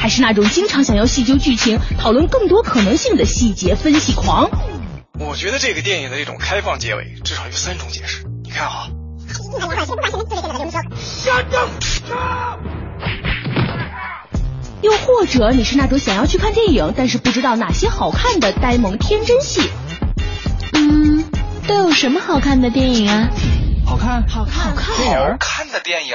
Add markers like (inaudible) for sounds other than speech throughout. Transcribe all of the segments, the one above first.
还是那种经常想要细究剧情、讨论更多可能性的细节分析狂，我觉得这个电影的这种开放结尾至少有三种解释。你看啊，又或者你是那种想要去看电影，但是不知道哪些好看的呆萌天真系。嗯，都有什么好看的电影啊？好看，好看，好看，好看的电影。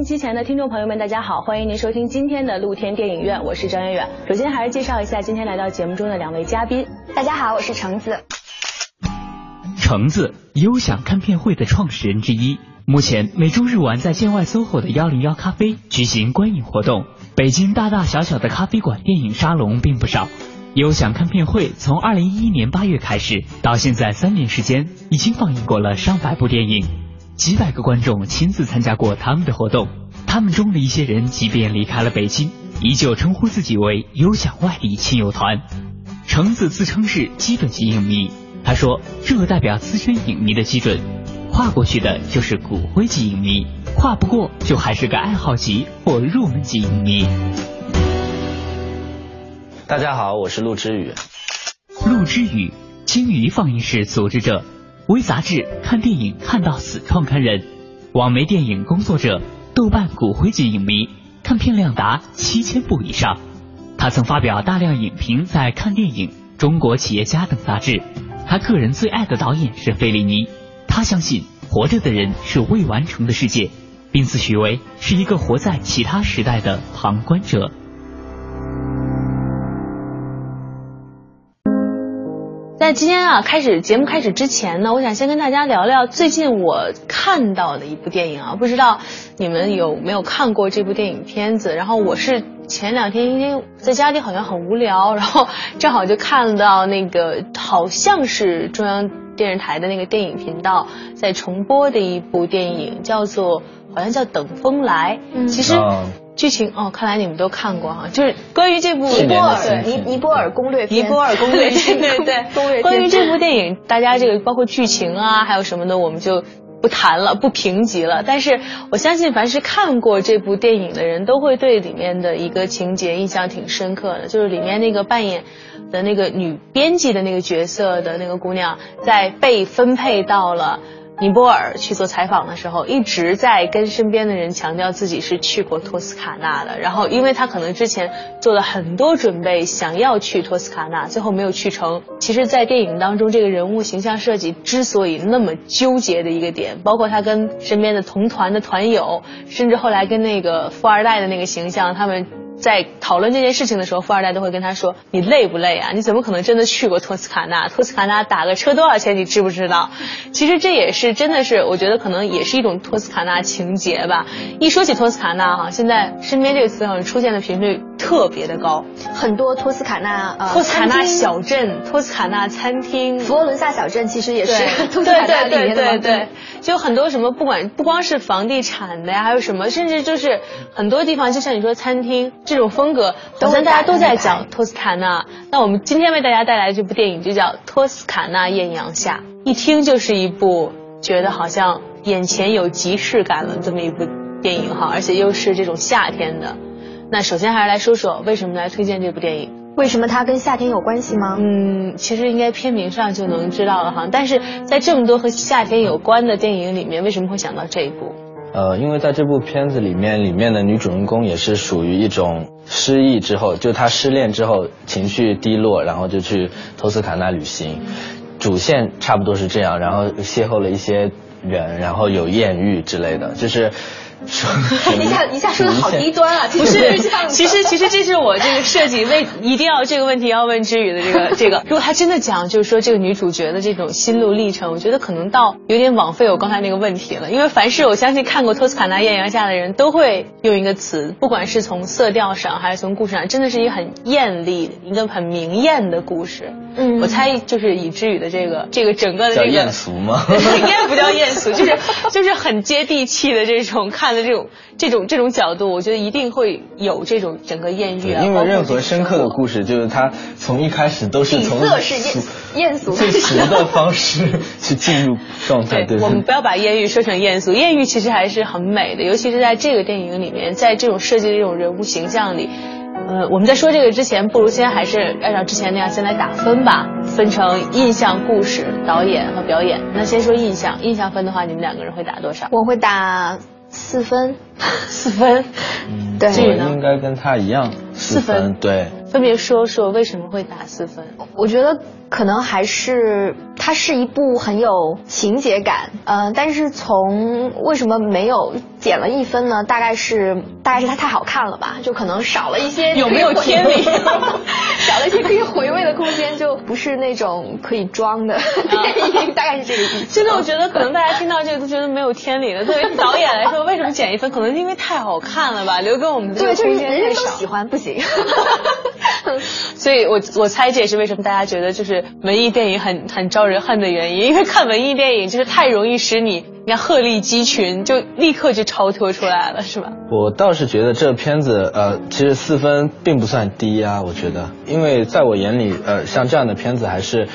音机前的听众朋友们，大家好，欢迎您收听今天的露天电影院，我是张远远。首先还是介绍一下今天来到节目中的两位嘉宾。大家好，我是橙子。橙子，优享看片会的创始人之一。目前每周日晚在建外 SOHO 的幺零幺咖啡举行观影活动。北京大大小小的咖啡馆电影沙龙并不少。优享看片会从二零一一年八月开始，到现在三年时间，已经放映过了上百部电影，几百个观众亲自参加过他们的活动。他们中的一些人即便离开了北京，依旧称呼自己为优享外地亲友团。橙子自称是基准级影迷，他说这代表资深影迷的基准，跨过去的就是骨灰级影迷，跨不过就还是个爱好级或入门级影迷。大家好，我是陆之宇。陆之宇，鲸鱼放映室组织者，微杂志《看电影看到死》创刊人，网媒电影工作者，豆瓣骨灰级影迷，看片量达七千部以上。他曾发表大量影评在《看电影》《中国企业家》等杂志。他个人最爱的导演是费里尼。他相信活着的人是未完成的世界，并自诩为是一个活在其他时代的旁观者。在今天啊，开始节目开始之前呢，我想先跟大家聊聊最近我看到的一部电影啊，不知道你们有没有看过这部电影片子？然后我是前两天因为在家里好像很无聊，(laughs) 然后正好就看到那个好像是中央电视台的那个电影频道在重播的一部电影，叫做好像叫《等风来》。嗯，其实。剧情哦，看来你们都看过哈，就是关于这部尼泊尔尼尼泊尔攻略尼泊尔攻略 (laughs) 对对对。攻略关于这部电影，大家这个包括剧情啊，还有什么的，我们就不谈了，不评级了。但是我相信，凡是看过这部电影的人都会对里面的一个情节印象挺深刻的，就是里面那个扮演的那个女编辑的那个角色的那个姑娘，在被分配到了。尼泊尔去做采访的时候，一直在跟身边的人强调自己是去过托斯卡纳的。然后，因为他可能之前做了很多准备，想要去托斯卡纳，最后没有去成。其实，在电影当中，这个人物形象设计之所以那么纠结的一个点，包括他跟身边的同团的团友，甚至后来跟那个富二代的那个形象，他们。在讨论这件事情的时候，富二代都会跟他说：“你累不累啊？你怎么可能真的去过托斯卡纳？托斯卡纳打个车多少钱？你知不知道？”其实这也是真的是，我觉得可能也是一种托斯卡纳情节吧。一说起托斯卡纳哈，现在身边这个词好像出现的频率特别的高，很多托斯卡纳呃托斯卡纳小镇、托斯卡纳餐厅、佛罗伦萨小镇其实也是 (laughs) 托斯卡纳里面的。对对对，就很多什么，不管不光是房地产的呀，还有什么，甚至就是很多地方，就像你说餐厅。这种风格好像大家都在讲托斯卡纳，那我们今天为大家带来这部电影就叫《托斯卡纳艳阳下》，一听就是一部觉得好像眼前有即视感了这么一部电影哈，而且又是这种夏天的。那首先还是来说说为什么来推荐这部电影。为什么它跟夏天有关系吗？嗯，其实应该片名上就能知道了哈。但是在这么多和夏天有关的电影里面，为什么会想到这一部？呃，因为在这部片子里面，里面的女主人公也是属于一种失忆之后，就她失恋之后情绪低落，然后就去托斯卡纳旅行，主线差不多是这样，然后邂逅了一些人，然后有艳遇之类的，就是。(laughs) 一下 (laughs) 一下说的好低端啊！(laughs) 不是，其实其实这是我这个设计为一定要这个问题要问知雨的这个这个。如果他真的讲就是说这个女主角的这种心路历程，我觉得可能到有点枉费我刚才那个问题了。因为凡是我相信看过《托斯卡纳艳阳下》的人都会用一个词，不管是从色调上还是从故事上，真的是一个很艳丽、一个很明艳的故事。嗯，我猜就是以知雨的这个这个整个的这个艳俗吗？应该不叫艳俗，就是就是很接地气的这种看。的这种这种这种角度，我觉得一定会有这种整个艳遇啊。因为任何深刻的故事，就是他从一开始都是从色是艳艳俗最俗的 (laughs) 方式去进入状态。对，我们不要把艳遇说成艳俗，艳遇其实还是很美的，尤其是在这个电影里面，在这种设计的这种人物形象里。呃，我们在说这个之前，不如先还是按照之前那样先来打分吧，分成印象、故事、导演和表演。那先说印象，印象分的话，你们两个人会打多少？我会打。四分，(laughs) 四分，对，应该跟他一样，四分，对。分别说说为什么会打四分？我觉得可能还是它是一部很有情节感，嗯，但是从为什么没有减了一分呢？大概是大概是它太好看了吧，就可能少了一些有没有天理，(laughs) 少了一些可以回味的空间，就不是那种可以装的 (laughs) 电影，大概是这个意思。现在我觉得可能大家听到这个都觉得没有天理了。作为导演来说，为什么减一分？可能是因为太好看了吧，留给我们的空间太少。喜欢不行。(laughs) 所以，我我猜这也是为什么大家觉得就是文艺电影很很招人恨的原因，因为看文艺电影就是太容易使你，你看鹤立鸡群，就立刻就超脱出来了，是吧？我倒是觉得这片子，呃，其实四分并不算低啊，我觉得，因为在我眼里，呃，像这样的片子还是。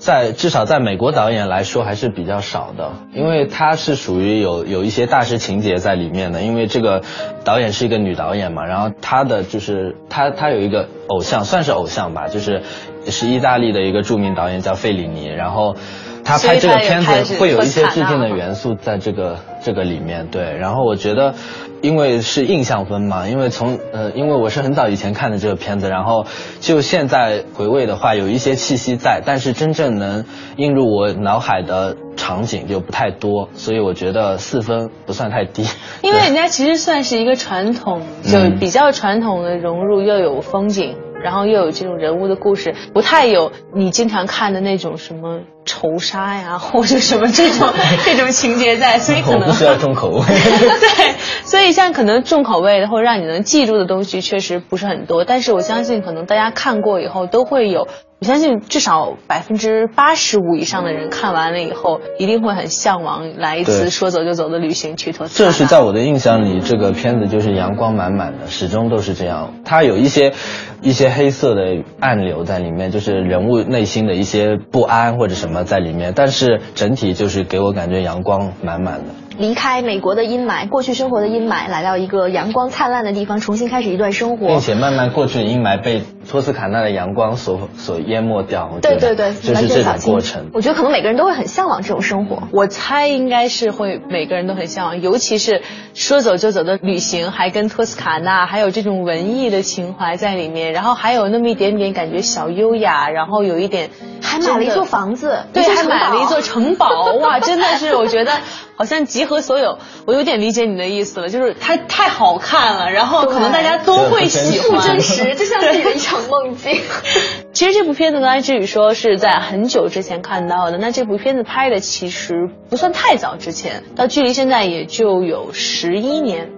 在至少在美国导演来说还是比较少的，因为他是属于有有一些大师情节在里面的，因为这个导演是一个女导演嘛，然后她的就是她她有一个偶像，算是偶像吧，就是是意大利的一个著名导演叫费里尼，然后他拍这个片子会有一些致敬的元素在这个这个里面，对，然后我觉得。因为是印象分嘛，因为从呃，因为我是很早以前看的这个片子，然后就现在回味的话，有一些气息在，但是真正能映入我脑海的场景就不太多，所以我觉得四分不算太低。因为人家其实算是一个传统，就比较传统的融入，又有风景。然后又有这种人物的故事，不太有你经常看的那种什么仇杀呀，(laughs) 或者什么这种 (laughs) 这种情节在，所以可能不需要重口味。(laughs) 对，所以像可能重口味的或者让你能记住的东西确实不是很多，但是我相信可能大家看过以后都会有。我相信至少百分之八十五以上的人看完了以后，一定会很向往来一次说走就走的旅行去托斯。这是在我的印象里，这个片子就是阳光满满的，始终都是这样。它有一些一些黑色的暗流在里面，就是人物内心的一些不安或者什么在里面，但是整体就是给我感觉阳光满满的。离开美国的阴霾，过去生活的阴霾，来到一个阳光灿烂的地方，重新开始一段生活，并且慢慢过去的阴霾被托斯卡纳的阳光所所淹没掉。对对对，就是这种过程。我觉得可能每个人都会很向往这种生活。我猜应该是会每个人都很向往，尤其是说走就走的旅行，还跟托斯卡纳，还有这种文艺的情怀在里面，然后还有那么一点点感觉小优雅，然后有一点还买了一座 (laughs) 房子，对，还买了一座城堡，哇，真的是我觉得。好像集合所有，我有点理解你的意思了，就是它太好看了，然后可能大家都会喜欢，真实，就像自己的一场梦境。(laughs) 其实这部片子刚才志宇说是在很久之前看到的，那这部片子拍的其实不算太早之前，到距离现在也就有十一年。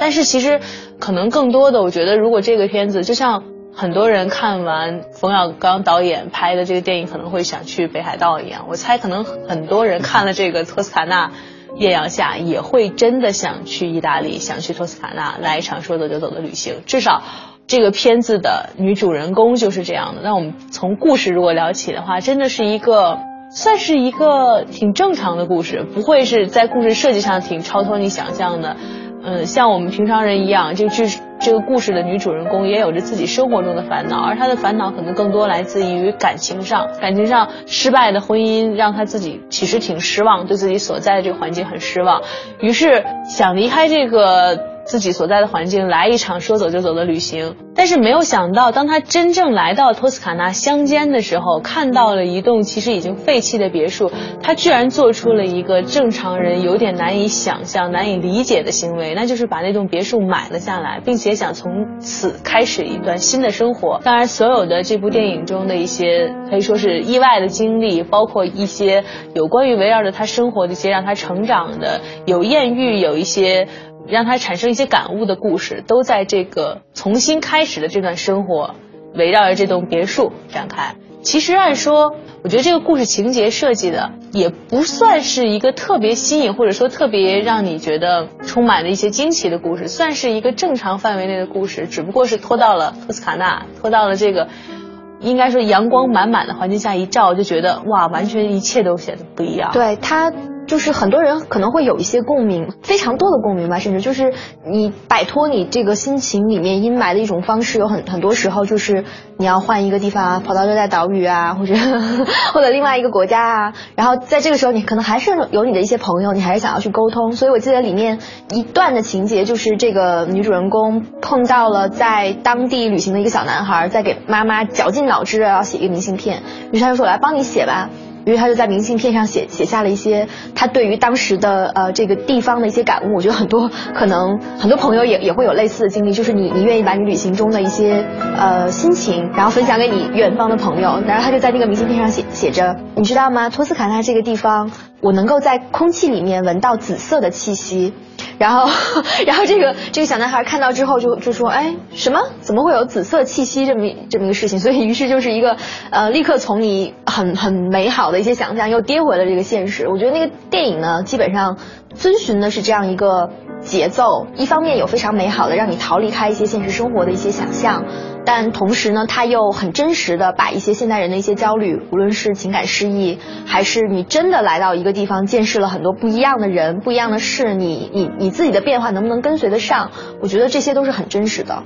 但是其实可能更多的，我觉得如果这个片子就像。很多人看完冯小刚导演拍的这个电影，可能会想去北海道一样。我猜，可能很多人看了这个托斯卡纳艳阳下，也会真的想去意大利，想去托斯卡纳来一场说走就走的旅行。至少，这个片子的女主人公就是这样的。那我们从故事如果聊起的话，真的是一个算是一个挺正常的故事，不会是在故事设计上挺超脱你想象的。嗯，像我们平常人一样，这剧这个故事的女主人公也有着自己生活中的烦恼，而她的烦恼可能更多来自于感情上，感情上失败的婚姻让她自己其实挺失望，对自己所在的这个环境很失望，于是想离开这个。自己所在的环境来一场说走就走的旅行，但是没有想到，当他真正来到托斯卡纳乡间的时候，看到了一栋其实已经废弃的别墅，他居然做出了一个正常人有点难以想象、难以理解的行为，那就是把那栋别墅买了下来，并且想从此开始一段新的生活。当然，所有的这部电影中的一些可以说是意外的经历，包括一些有关于围绕着他生活的一些让他成长的，有艳遇，有一些。让他产生一些感悟的故事，都在这个重新开始的这段生活，围绕着这栋别墅展开。其实按说，我觉得这个故事情节设计的也不算是一个特别新颖，或者说特别让你觉得充满了一些惊奇的故事，算是一个正常范围内的故事，只不过是拖到了托斯卡纳，拖到了这个应该说阳光满满的环境下一照，就觉得哇，完全一切都显得不一样。对他。就是很多人可能会有一些共鸣，非常多的共鸣吧，甚至就是你摆脱你这个心情里面阴霾的一种方式，有很很多时候就是你要换一个地方啊，跑到热带岛屿啊，或者 (laughs) 或者另外一个国家啊，然后在这个时候你可能还是有你的一些朋友，你还是想要去沟通。所以我记得里面一段的情节就是这个女主人公碰到了在当地旅行的一个小男孩，在给妈妈绞尽脑汁的要写一个明信片，于是他就说我来帮你写吧。因为他就在明信片上写写下了一些他对于当时的呃这个地方的一些感悟，我觉得很多可能很多朋友也也会有类似的经历，就是你你愿意把你旅行中的一些呃心情，然后分享给你远方的朋友，然后他就在那个明信片上写写着，你知道吗？托斯卡纳这个地方，我能够在空气里面闻到紫色的气息。然后，(laughs) 然后这个这个小男孩看到之后就就说，哎，什么？怎么会有紫色气息这么这么一个事情？所以于是就是一个，呃，立刻从你很很美好的一些想象又跌回了这个现实。我觉得那个电影呢，基本上遵循的是这样一个。节奏一方面有非常美好的让你逃离开一些现实生活的一些想象，但同时呢，它又很真实的把一些现代人的一些焦虑，无论是情感失意，还是你真的来到一个地方见识了很多不一样的人、不一样的事，你你你自己的变化能不能跟随得上？我觉得这些都是很真实的。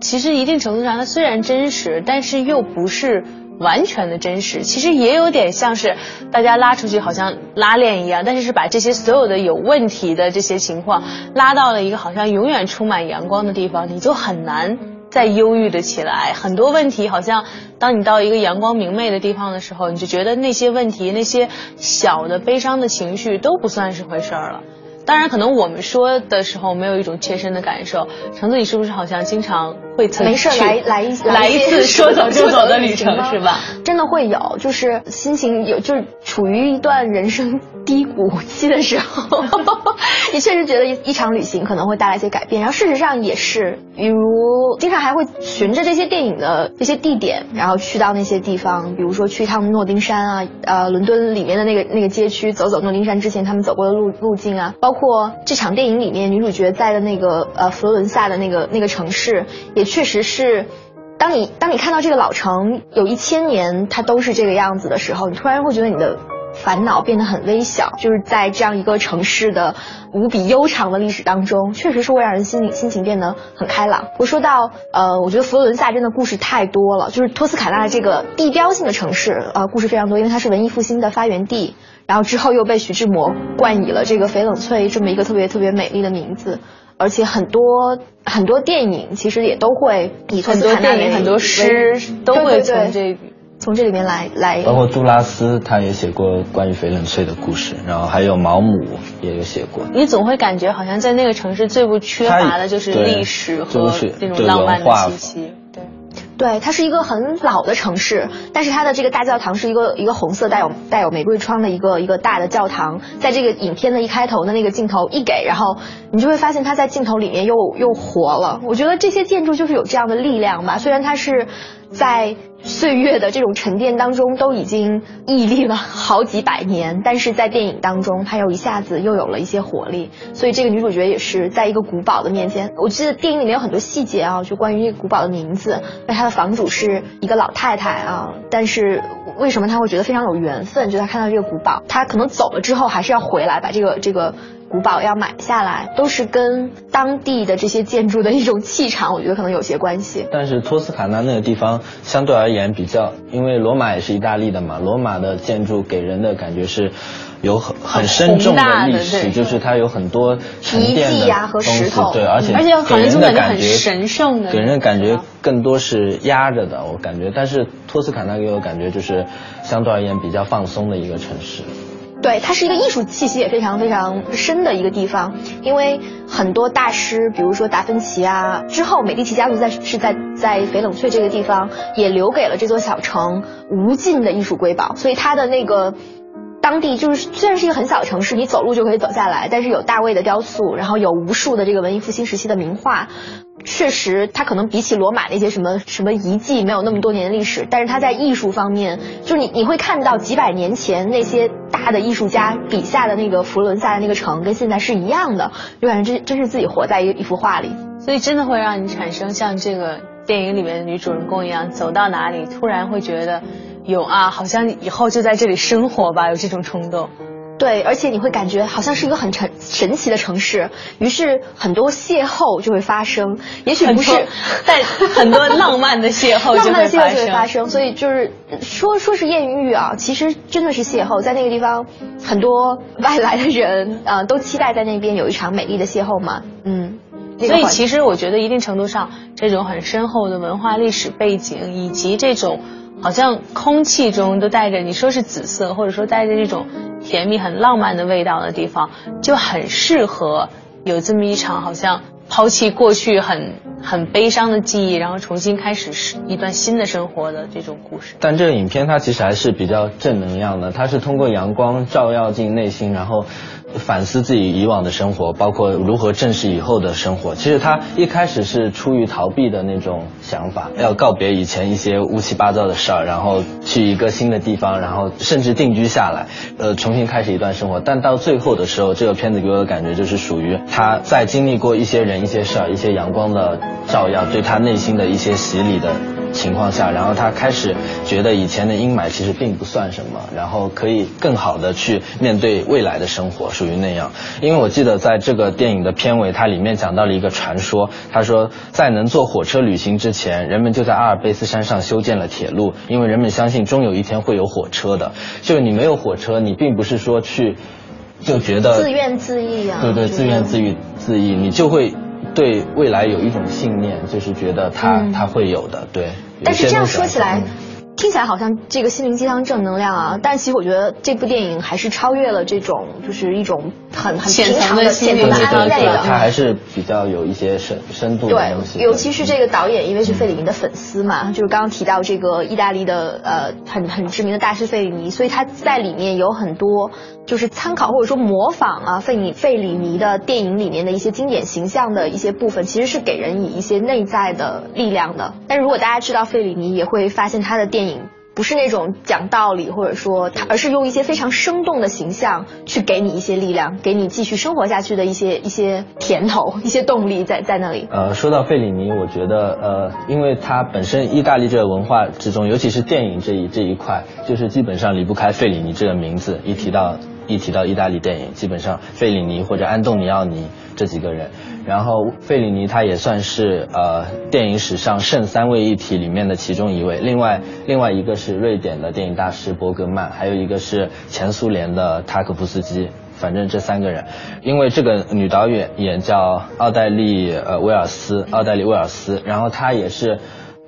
其实一定程度上，它虽然真实，但是又不是。完全的真实，其实也有点像是大家拉出去好像拉链一样，但是是把这些所有的有问题的这些情况拉到了一个好像永远充满阳光的地方，你就很难再忧郁的起来。很多问题好像当你到一个阳光明媚的地方的时候，你就觉得那些问题、那些小的悲伤的情绪都不算是回事儿了。当然，可能我们说的时候没有一种切身的感受。橙子，你是不是好像经常会没事来来一来一次说走就走的旅程是吧？真的会有，就是心情有，就是处于一段人生低谷期的时候，(laughs) 你确实觉得一一场旅行可能会带来一些改变。然后事实上也是，比如经常还会循着这些电影的这些地点，然后去到那些地方，比如说去一趟诺丁山啊，呃，伦敦里面的那个那个街区，走走诺丁山之前他们走过的路路径啊，包。包括这场电影里面女主角在的那个呃佛罗伦萨的那个那个城市，也确实是，当你当你看到这个老城有一千年它都是这个样子的时候，你突然会觉得你的烦恼变得很微小。就是在这样一个城市的无比悠长的历史当中，确实是会让人心里心情变得很开朗。我说到呃，我觉得佛罗伦萨真的故事太多了，就是托斯卡纳这个地标性的城市呃，故事非常多，因为它是文艺复兴的发源地。然后之后又被徐志摩冠以了这个翡冷翠这么一个特别特别美丽的名字，而且很多很多电影其实也都会以很多电影很多诗都会从这从这里面来来。包括杜拉斯他也写过关于翡冷翠的故事，然后还有毛姆也有写过。你总会感觉好像在那个城市最不缺乏的就是历史和那种浪漫的气息。对，它是一个很老的城市，但是它的这个大教堂是一个一个红色带有带有玫瑰窗的一个一个大的教堂，在这个影片的一开头的那个镜头一给，然后你就会发现它在镜头里面又又活了。我觉得这些建筑就是有这样的力量吧，虽然它是。在岁月的这种沉淀当中，都已经屹立了好几百年，但是在电影当中，它又一下子又有了一些活力。所以这个女主角也是在一个古堡的面前。我记得电影里面有很多细节啊，就关于古堡的名字。那她的房主是一个老太太啊，但是为什么她会觉得非常有缘分？就她看到这个古堡，她可能走了之后还是要回来把这个这个。古堡要买下来，都是跟当地的这些建筑的一种气场，我觉得可能有些关系。但是托斯卡纳那个地方相对而言比较，因为罗马也是意大利的嘛，罗马的建筑给人的感觉是。有很很深重的历史，就是它有很多沉淀的东西，对，而且而且给人的感觉神圣的，给人的感觉更多是压着的，我感觉。但是托斯卡纳给我感觉就是相对而言比较放松的一个城市。对，它是一个艺术气息也非常非常深的一个地方，因为很多大师，比如说达芬奇啊，之后美第奇家族在是在在翡冷翠这个地方也留给了这座小城无尽的艺术瑰宝，所以它的那个。当地就是虽然是一个很小的城市，你走路就可以走下来，但是有大卫的雕塑，然后有无数的这个文艺复兴时期的名画，确实它可能比起罗马那些什么什么遗迹没有那么多年的历史，但是它在艺术方面，就是你你会看到几百年前那些大的艺术家笔下的那个佛罗伦萨的那个城跟现在是一样的，就感觉真真是自己活在一一幅画里，所以真的会让你产生像这个电影里面的女主人公一样，走到哪里突然会觉得。有啊，好像以后就在这里生活吧，有这种冲动。对，而且你会感觉好像是一个很神神奇的城市，于是很多邂逅就会发生。也许不是，(laughs) 但很多浪漫的邂逅就会发生。所以就是说说是艳遇啊，其实真的是邂逅。在那个地方，很多外来的人啊，都期待在那边有一场美丽的邂逅嘛。嗯，所以其实我觉得一定程度上，这种很深厚的文化历史背景以及这种。好像空气中都带着你说是紫色，或者说带着那种甜蜜、很浪漫的味道的地方，就很适合有这么一场好像抛弃过去很很悲伤的记忆，然后重新开始一段新的生活的这种故事。但这个影片它其实还是比较正能量的，它是通过阳光照耀进内心，然后。反思自己以往的生活，包括如何正视以后的生活。其实他一开始是出于逃避的那种想法，要告别以前一些乌七八糟的事儿，然后去一个新的地方，然后甚至定居下来，呃，重新开始一段生活。但到最后的时候，这个片子给我的感觉就是属于他在经历过一些人、一些事儿、一些阳光的照耀，对他内心的一些洗礼的。情况下，然后他开始觉得以前的阴霾其实并不算什么，然后可以更好的去面对未来的生活，属于那样。因为我记得在这个电影的片尾，它里面讲到了一个传说，他说在能坐火车旅行之前，人们就在阿尔卑斯山上修建了铁路，因为人们相信终有一天会有火车的。就是你没有火车，你并不是说去就觉得自怨自艾啊，对对，自怨自艾自艾，你就会。对未来有一种信念，就是觉得他他会有的，对。但是这样说起来。听起来好像这个心灵鸡汤正能量啊，但其实我觉得这部电影还是超越了这种，就是一种很很平常的心灵安慰的。他还是比较有一些深深度的东西。对，尤其是这个导演，因为是费里尼的粉丝嘛，就是刚刚提到这个意大利的呃很很知名的大师费里尼，所以他在里面有很多就是参考或者说模仿啊费里费里尼的电影里面的一些经典形象的一些部分，其实是给人以一些内在的力量的。但如果大家知道费里尼，也会发现他的电影。不是那种讲道理，或者说他，而是用一些非常生动的形象去给你一些力量，给你继续生活下去的一些一些甜头、一些动力在在那里。呃，说到费里尼，我觉得呃，因为他本身意大利这个文化之中，尤其是电影这一这一块，就是基本上离不开费里尼这个名字。一提到一提到意大利电影，基本上费里尼或者安东尼奥尼这几个人。然后费里尼他也算是呃电影史上圣三位一体里面的其中一位，另外另外一个是瑞典的电影大师伯格曼，还有一个是前苏联的塔可夫斯基，反正这三个人，因为这个女导演演叫奥黛丽呃威尔斯，奥黛丽威尔斯，然后她也是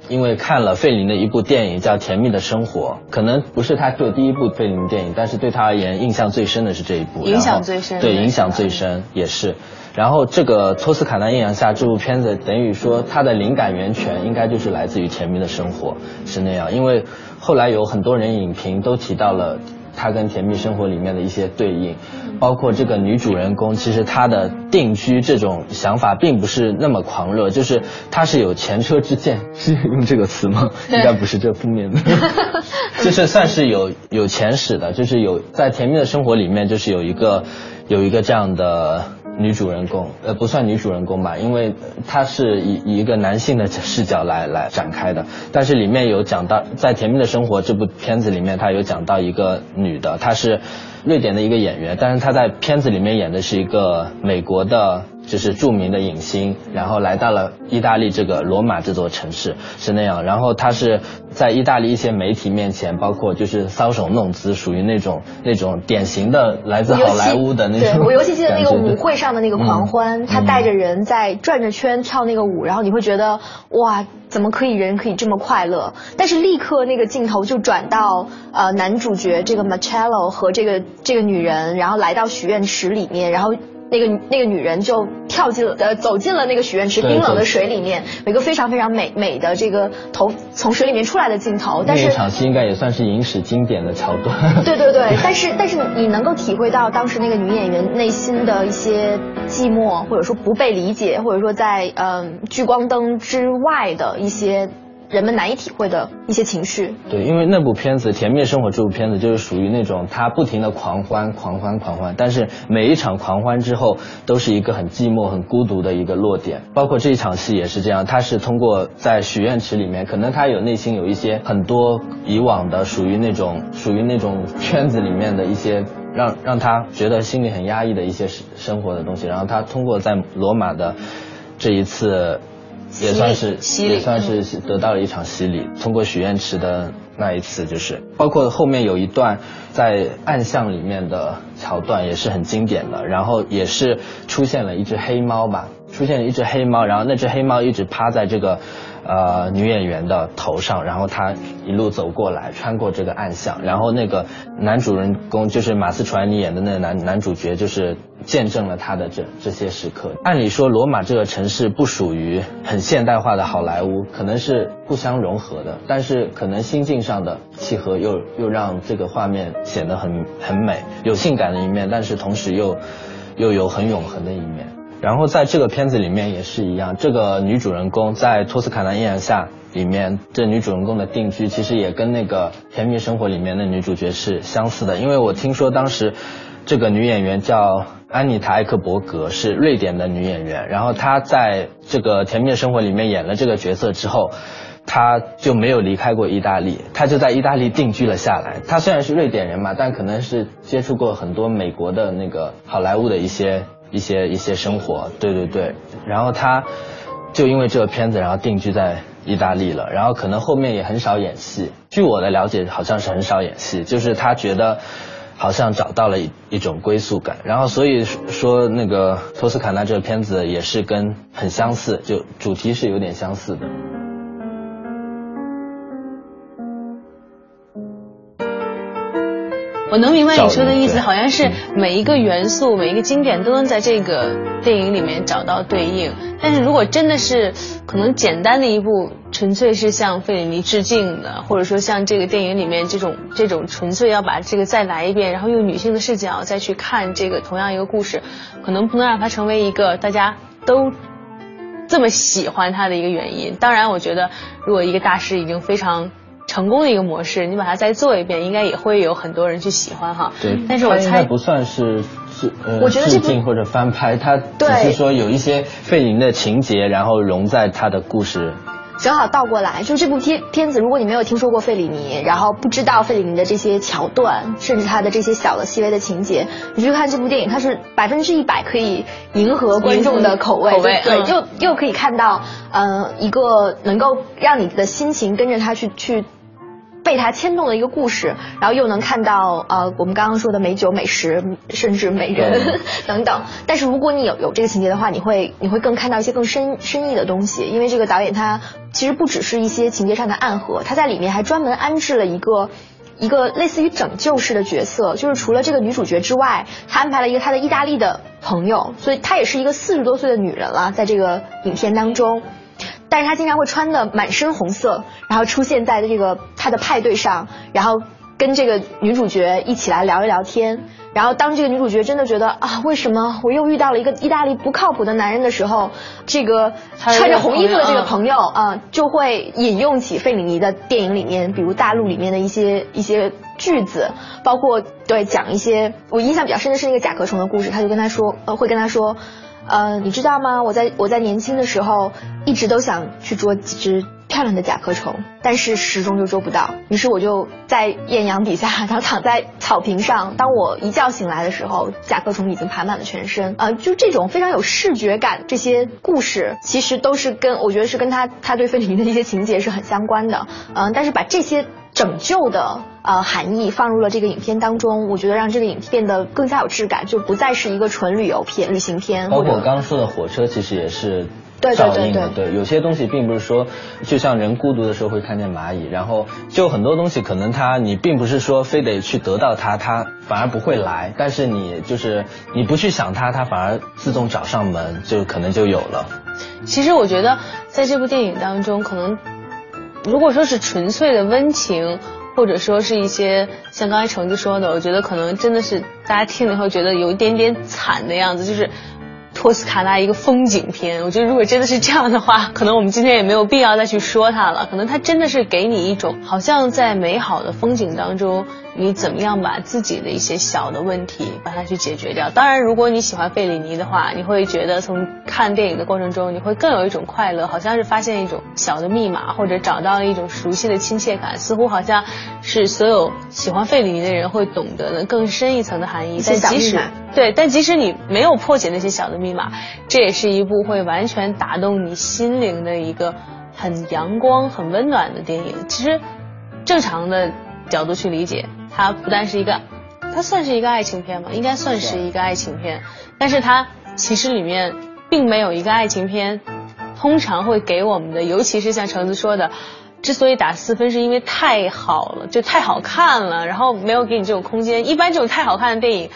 因为看了费里尼的一部电影叫《甜蜜的生活》，可能不是她做第一部费里尼电影，但是对她而言印象最深的是这一部，影响最深，对影响最深也是。然后这个托斯卡纳艳阳下这部片子，等于说它的灵感源泉应该就是来自于《甜蜜的生活》，是那样。因为后来有很多人影评都提到了它跟《甜蜜生活》里面的一些对应，包括这个女主人公，其实她的定居这种想法并不是那么狂热，就是她是有前车之鉴，是用这个词吗？应该不是这负面的，(laughs) 就是算是有有前史的，就是有在《甜蜜的生活》里面就是有一个有一个这样的。女主人公，呃，不算女主人公吧，因为她是以一个男性的视角来来展开的。但是里面有讲到，在《甜蜜的生活》这部片子里面，她有讲到一个女的，她是瑞典的一个演员，但是她在片子里面演的是一个美国的。就是著名的影星，然后来到了意大利这个罗马这座城市，是那样。然后他是在意大利一些媒体面前，包括就是搔首弄姿，属于那种那种典型的来自好莱坞的那种。对我尤其记得那个舞会上的那个狂欢，他带着人在转着圈跳那个舞，然后你会觉得哇，怎么可以人可以这么快乐？但是立刻那个镜头就转到呃男主角这个 Marcello 和这个这个女人，然后来到许愿池里面，然后。那个那个女人就跳进了呃走进了那个许愿池冰冷的水里面，有一个非常非常美美的这个头从水里面出来的镜头。但是那场戏应该也算是影史经典的桥段。(laughs) 对对对，但是但是你能够体会到当时那个女演员内心的一些寂寞，或者说不被理解，或者说在嗯聚光灯之外的一些。人们难以体会的一些情绪。对，因为那部片子《甜蜜生活》这部片子就是属于那种他不停的狂欢、狂欢、狂欢，但是每一场狂欢之后都是一个很寂寞、很孤独的一个落点。包括这一场戏也是这样，他是通过在许愿池里面，可能他有内心有一些很多以往的属于那种属于那种圈子里面的一些让让他觉得心里很压抑的一些生活的东西，然后他通过在罗马的这一次。也算是也算是得到了一场洗礼。通过许愿池的那一次，就是包括后面有一段在暗巷里面的桥段也是很经典的。然后也是出现了一只黑猫吧，出现了一只黑猫，然后那只黑猫一直趴在这个。呃，女演员的头上，然后她一路走过来，穿过这个暗巷，然后那个男主人公就是马思纯你演的那个男男主角，就是见证了他的这这些时刻。按理说，罗马这个城市不属于很现代化的好莱坞，可能是不相融合的，但是可能心境上的契合又又让这个画面显得很很美，有性感的一面，但是同时又又有很永恒的一面。然后在这个片子里面也是一样，这个女主人公在托斯卡纳艳阳下里面，这女主人公的定居其实也跟那个《甜蜜生活》里面的女主角是相似的。因为我听说当时这个女演员叫安妮塔·艾克伯格，是瑞典的女演员。然后她在这个《甜蜜生活》里面演了这个角色之后，她就没有离开过意大利，她就在意大利定居了下来。她虽然是瑞典人嘛，但可能是接触过很多美国的那个好莱坞的一些。一些一些生活，对对对，然后他就因为这个片子，然后定居在意大利了，然后可能后面也很少演戏。据我的了解，好像是很少演戏，就是他觉得好像找到了一一种归宿感，然后所以说那个托斯卡纳这个片子也是跟很相似，就主题是有点相似的。我能明白你说的意思，好像是每一个元素、每一个经典都能在这个电影里面找到对应。但是如果真的是可能简单的一部，纯粹是向费里尼致敬的，或者说像这个电影里面这种这种纯粹要把这个再来一遍，然后用女性的视角再去看这个同样一个故事，可能不能让它成为一个大家都这么喜欢它的一个原因。当然，我觉得如果一个大师已经非常。成功的一个模式，你把它再做一遍，应该也会有很多人去喜欢哈。对，但是我猜不算是是呃我觉得致敬或者翻拍，它只是说有一些费林的情节，然后融在他的故事。正好倒过来，就这部片片子，如果你没有听说过费里尼，然后不知道费里尼的这些桥段，甚至他的这些小的细微的情节，你去看这部电影，它是百分之一百可以迎合观众的口味，对，又又可以看到，嗯，一个能够让你的心情跟着他去去。被他牵动的一个故事，然后又能看到呃我们刚刚说的美酒美食，甚至美人 (laughs) 等等。但是如果你有有这个情节的话，你会你会更看到一些更深深意的东西，因为这个导演他其实不只是一些情节上的暗合，他在里面还专门安置了一个一个类似于拯救式的角色，就是除了这个女主角之外，他安排了一个他的意大利的朋友，所以她也是一个四十多岁的女人了，在这个影片当中。但是他经常会穿的满身红色，然后出现在这个他的派对上，然后跟这个女主角一起来聊一聊天。然后当这个女主角真的觉得啊，为什么我又遇到了一个意大利不靠谱的男人的时候，这个穿着红衣服的这个朋友啊，就会引用起费里尼的电影里面，比如《大陆》里面的一些一些句子，包括对讲一些我印象比较深的是那个甲壳虫的故事，他就跟他说，呃，会跟他说。呃，你知道吗？我在我在年轻的时候，一直都想去捉几只漂亮的甲壳虫，但是始终就捉不到。于是我就在艳阳底下，然后躺在草坪上。当我一觉醒来的时候，甲壳虫已经爬满了全身。呃，就这种非常有视觉感，这些故事其实都是跟我觉得是跟他他对费里尼的一些情节是很相关的。嗯，但是把这些。拯救的呃含义放入了这个影片当中，我觉得让这个影片变得更加有质感，就不再是一个纯旅游片、旅行片。包括我刚刚说的火车，其实也是对对对对对，有些东西并不是说，就像人孤独的时候会看见蚂蚁，然后就很多东西可能它你并不是说非得去得到它，它反而不会来，但是你就是你不去想它，它反而自动找上门，就可能就有了。其实我觉得在这部电影当中，可能。如果说是纯粹的温情，或者说是一些像刚才橙子说的，我觉得可能真的是大家听了以后觉得有一点点惨的样子，就是托斯卡纳一个风景片。我觉得如果真的是这样的话，可能我们今天也没有必要再去说它了。可能它真的是给你一种好像在美好的风景当中。你怎么样把自己的一些小的问题把它去解决掉？当然，如果你喜欢费里尼的话，你会觉得从看电影的过程中，你会更有一种快乐，好像是发现一种小的密码，或者找到了一种熟悉的亲切感，似乎好像是所有喜欢费里尼的人会懂得的更深一层的含义。但即使对，但即使你没有破解那些小的密码，这也是一部会完全打动你心灵的一个很阳光、很温暖的电影。其实，正常的角度去理解。它不但是一个，它算是一个爱情片吗？应该算是一个爱情片，但是它其实里面并没有一个爱情片通常会给我们的，尤其是像橙子说的，之所以打四分是因为太好了，就太好看了，然后没有给你这种空间。一般这种太好看的电影，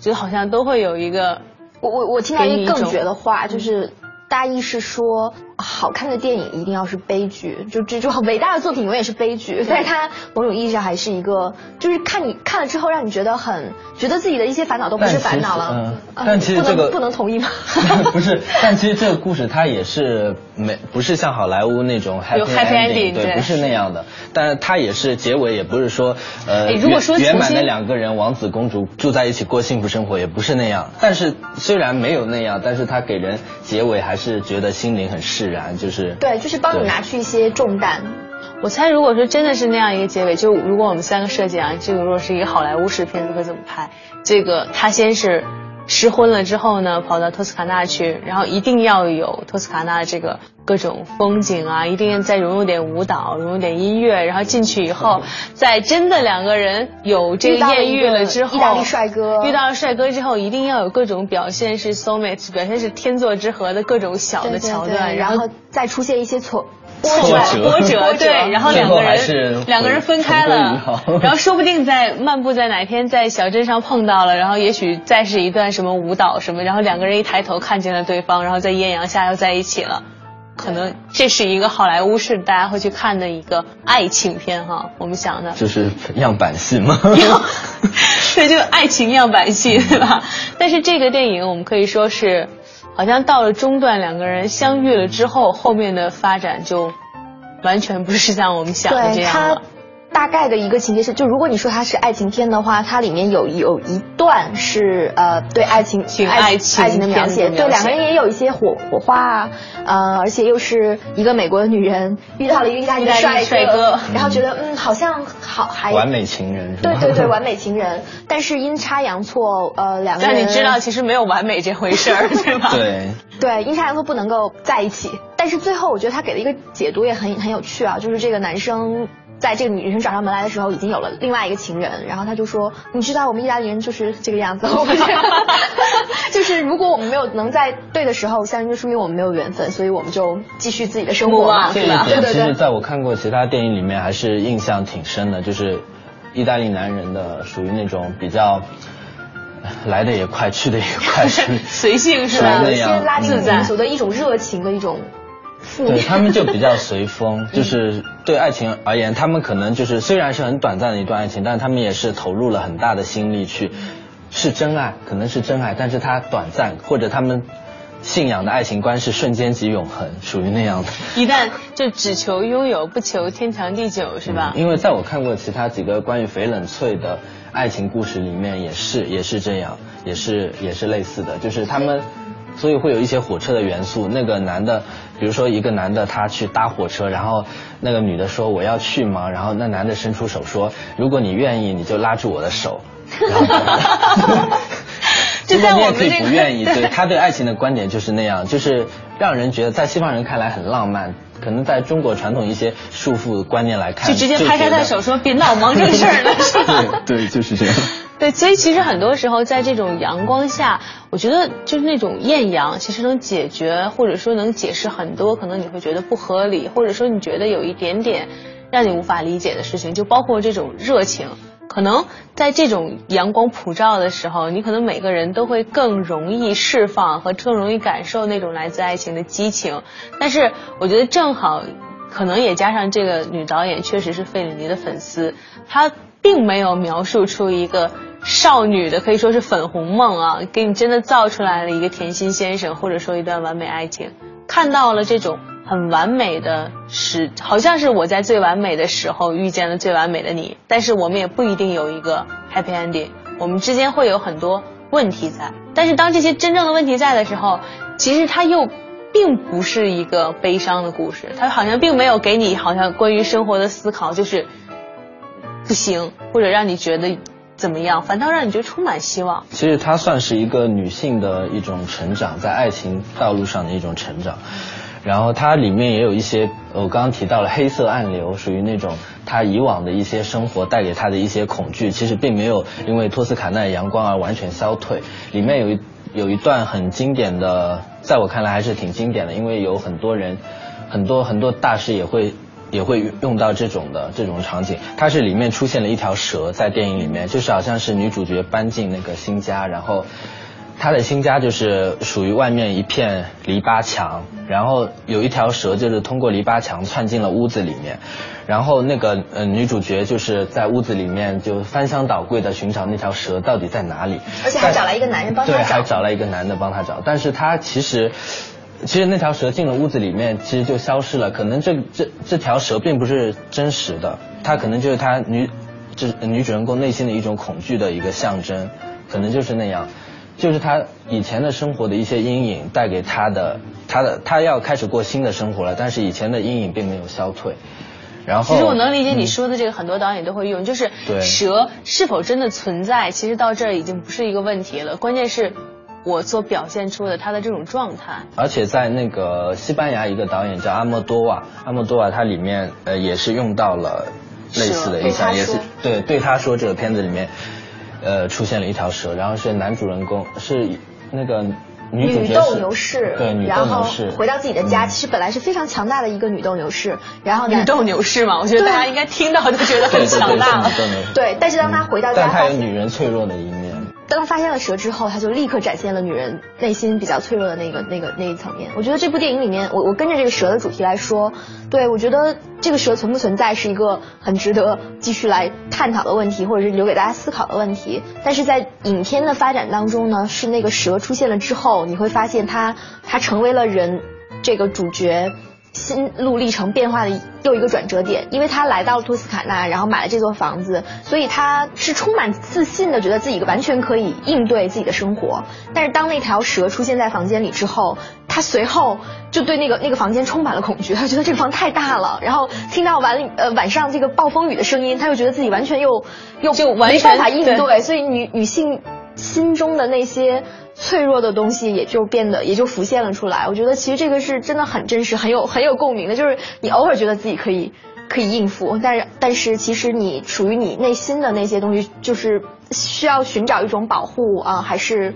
觉得好像都会有一个，我我我听到一个更绝的话，就是大意是说。好看的电影一定要是悲剧，就这种伟大的作品永远是悲剧。但是它某种意义上还是一个，就是看你看了之后让你觉得很觉得自己的一些烦恼都不是烦恼了。嗯，但其实这个不能同意吗？(laughs) 不是，(laughs) 但其实这个故事它也是没不是像好莱坞那种 happy ending，对，不是那样的。但是它也是结尾也不是说呃圆满的两个人王子公主住在一起过幸福生活，也不是那样。但是虽然没有那样，但是它给人结尾还是觉得心灵很释。然就是对，就是帮你拿去一些重担。我猜，如果说真的是那样一个结尾，就如果我们三个设计啊，这个如果是一个好莱坞式片子会怎么拍？这个他先是。失婚了之后呢，跑到托斯卡纳去，然后一定要有托斯卡纳的这个各种风景啊，一定要再融入点舞蹈，融入点音乐，然后进去以后，在真的两个人有这个艳遇了之后，意大利帅哥遇到了帅哥之后，一定要有各种表现是 soulmate，表现是天作之合的各种小的桥段，然后再出现一些错。波折，波折，对，然后两个人两个人分开了，然后说不定在漫步在哪天在小镇上碰到了，然后也许再是一段什么舞蹈什么，然后两个人一抬头看见了对方，然后在艳阳下又在一起了，可能这是一个好莱坞式大家会去看的一个爱情片哈，我们想的就是样板戏嘛？(laughs) 对，就爱情样板戏对吧？但是这个电影我们可以说是。好像到了中段，两个人相遇了之后，后面的发展就完全不是像我们想的这样了。大概的一个情节是，就如果你说它是爱情片的话，它里面有有一段是呃对爱情爱情爱情的描写，对两个人也有一些火火花啊，呃，而且又是一个美国的女人遇到了一个意大利帅帅哥，然后觉得嗯好像好还完美情人，对对对完美情人，但是阴差阳错呃两个人，但你知道其实没有完美这回事儿对吧？(laughs) 对。对阴差阳错不能够在一起，但是最后我觉得他给了一个解读也很很有趣啊，就是这个男生。在这个女生找上门来的时候，已经有了另外一个情人，然后他就说：“你知道我们意大利人就是这个样子，(laughs) 就是如果我们没有能在对的时候相遇，就说明我们没有缘分，所以我们就继续自己的生活嘛，对吧？”对对对。其实在我看过其他电影里面，还是印象挺深的，就是意大利男人的属于那种比较 (laughs) 来的也快，去的也快，(laughs) 随性是吧？那样拉近民族的一种热情的一种。对他们就比较随 (laughs) 风，就是对爱情而言，他们可能就是虽然是很短暂的一段爱情，但是他们也是投入了很大的心力去是真爱，可能是真爱，但是它短暂，或者他们信仰的爱情观是瞬间即永恒，属于那样的。一旦就只求拥有，不求天长地久，是吧？因为在我看过其他几个关于翡冷翠的爱情故事里面，也是也是这样，也是也是类似的，就是他们。所以会有一些火车的元素。那个男的，比如说一个男的他去搭火车，然后那个女的说我要去吗？然后那男的伸出手说，如果你愿意，你就拉住我的手。(laughs) (laughs) 就在我们这个不愿意，对他对爱情的观点就是那样，就是让人觉得在西方人看来很浪漫，可能在中国传统一些束缚观念来看，就直接拍拍他手说别闹，忙正事儿了？对对，就是这样。对，所以其实很多时候在这种阳光下，我觉得就是那种艳阳，其实能解决或者说能解释很多可能你会觉得不合理，或者说你觉得有一点点让你无法理解的事情，就包括这种热情。可能在这种阳光普照的时候，你可能每个人都会更容易释放和更容易感受那种来自爱情的激情。但是我觉得正好，可能也加上这个女导演确实是费里尼的粉丝，她并没有描述出一个。少女的可以说是粉红梦啊，给你真的造出来了一个甜心先生，或者说一段完美爱情，看到了这种很完美的时，好像是我在最完美的时候遇见了最完美的你，但是我们也不一定有一个 happy ending，我们之间会有很多问题在，但是当这些真正的问题在的时候，其实它又并不是一个悲伤的故事，它好像并没有给你好像关于生活的思考就是不行，或者让你觉得。怎么样？反倒让你觉得充满希望。其实它算是一个女性的一种成长，在爱情道路上的一种成长。然后它里面也有一些，我刚刚提到了黑色暗流，属于那种她以往的一些生活带给她的一些恐惧，其实并没有因为托斯卡纳阳光而完全消退。里面有一有一段很经典的，在我看来还是挺经典的，因为有很多人，很多很多大师也会。也会用到这种的这种场景，它是里面出现了一条蛇在电影里面，就是好像是女主角搬进那个新家，然后她的新家就是属于外面一片篱笆墙，然后有一条蛇就是通过篱笆墙窜进了屋子里面，然后那个呃女主角就是在屋子里面就翻箱倒柜的寻找那条蛇到底在哪里，而且还找来一个男人帮她找，对，还找来一个男的帮她找，但是她其实。其实那条蛇进了屋子里面，其实就消失了。可能这这这条蛇并不是真实的，它可能就是她女这女主人公内心的一种恐惧的一个象征，可能就是那样，就是她以前的生活的一些阴影带给她的，她的她要开始过新的生活了，但是以前的阴影并没有消退。然后，其实我能理解你说的这个，很多导演都会用，就是蛇是否真的存在，其实到这儿已经不是一个问题了，关键是。我所表现出的他的这种状态，而且在那个西班牙一个导演叫阿莫多瓦，阿莫多瓦他里面呃也是用到了类似的意象，也是对对他说这个片子里面呃出现了一条蛇，然后是男主人公是那个女斗牛士，对女斗牛士回到自己的家，其实本来是非常强大的一个女斗牛士，然后女斗牛士嘛，我觉得大家应该听到就觉得很强大了，对，但是当他回到家，但他有女人脆弱的一面。当他发现了蛇之后，他就立刻展现了女人内心比较脆弱的那个、那个那一层面。我觉得这部电影里面，我我跟着这个蛇的主题来说，对我觉得这个蛇存不存在是一个很值得继续来探讨的问题，或者是留给大家思考的问题。但是在影片的发展当中呢，是那个蛇出现了之后，你会发现它它成为了人这个主角。心路历程变化的又一个转折点，因为他来到了托斯卡纳，然后买了这座房子，所以他是充满自信的，觉得自己完全可以应对自己的生活。但是当那条蛇出现在房间里之后，他随后就对那个那个房间充满了恐惧，(laughs) 他觉得这个房太大了，然后听到晚呃晚上这个暴风雨的声音，他又觉得自己完全又又就没办法应对，所以女女性心中的那些。脆弱的东西也就变得也就浮现了出来。我觉得其实这个是真的很真实，很有很有共鸣的。就是你偶尔觉得自己可以可以应付，但是但是其实你属于你内心的那些东西，就是需要寻找一种保护啊，还是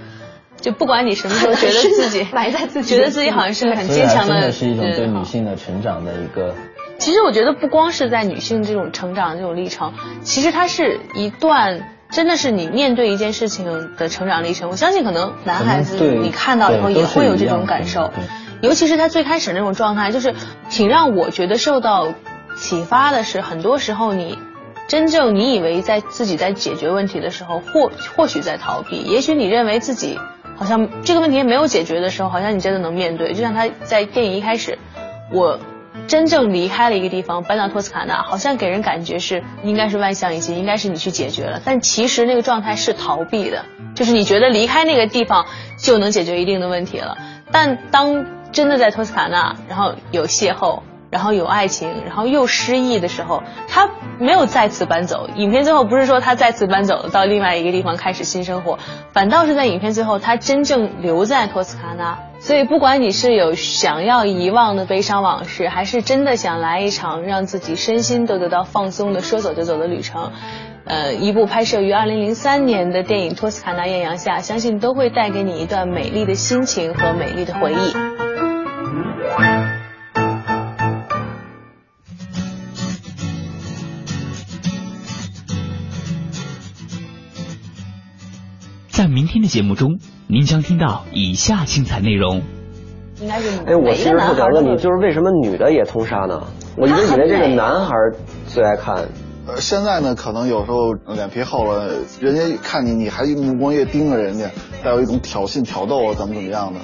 就不管你什么时候觉得自己埋在自己，觉得自己好像是个很坚强的，真的是一种对女性的成长的一个。其实我觉得不光是在女性这种成长这种历程，其实它是一段。真的是你面对一件事情的成长历程，我相信可能男孩子你看到以后也会有这种感受，尤其是他最开始那种状态，就是挺让我觉得受到启发的是，很多时候你真正你以为在自己在解决问题的时候，或或许在逃避，也许你认为自己好像这个问题没有解决的时候，好像你真的能面对。就像他在电影一开始，我真正离开了一个地方，搬到托斯卡纳，好像给人感觉是应该是万象一新，应该是你去解决了，但其实那个状态是逃避的，就是你觉得离开那个地方就能解决一定的问题了，但当真的在托斯卡纳，然后有邂逅。然后有爱情，然后又失意的时候，他没有再次搬走。影片最后不是说他再次搬走了，到另外一个地方开始新生活，反倒是在影片最后，他真正留在托斯卡纳。所以，不管你是有想要遗忘的悲伤往事，还是真的想来一场让自己身心都得到放松的说走就走的旅程，呃，一部拍摄于二零零三年的电影《托斯卡纳艳阳下》，相信都会带给你一段美丽的心情和美丽的回忆。天的节目中，您将听到以下精彩内容。应该是哎，我其实特想问你，就是为什么女的也通杀呢？我一直以为这个男孩最爱看。呃，现在呢，可能有时候脸皮厚了，人家看你，你还目光越盯着人家，带有一种挑衅、挑逗啊，怎么怎么样的。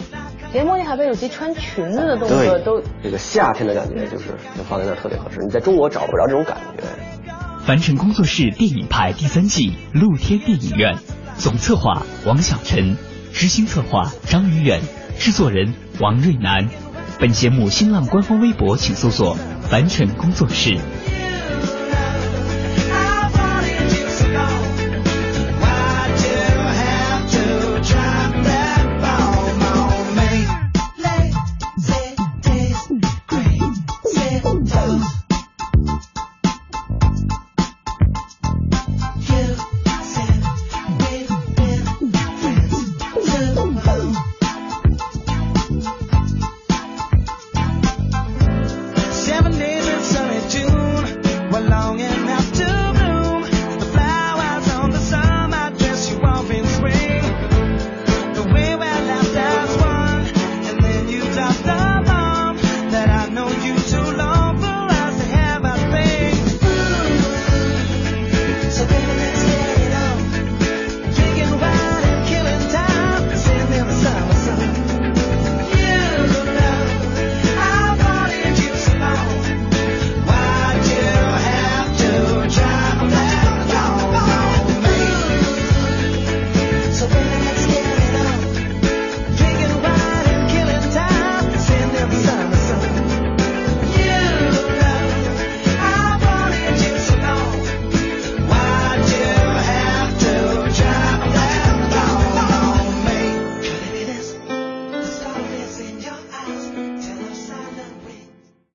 连莫妮卡贝鲁奇穿裙子的动作都，这个夏天的感觉就是就放在那儿特别合适。你在中国找不着这种感觉。凡尘工作室电影派第三季露天电影院。总策划王小晨，执行策划张宇远，制作人王瑞南。本节目新浪官方微博请搜索“凡尘工作室”。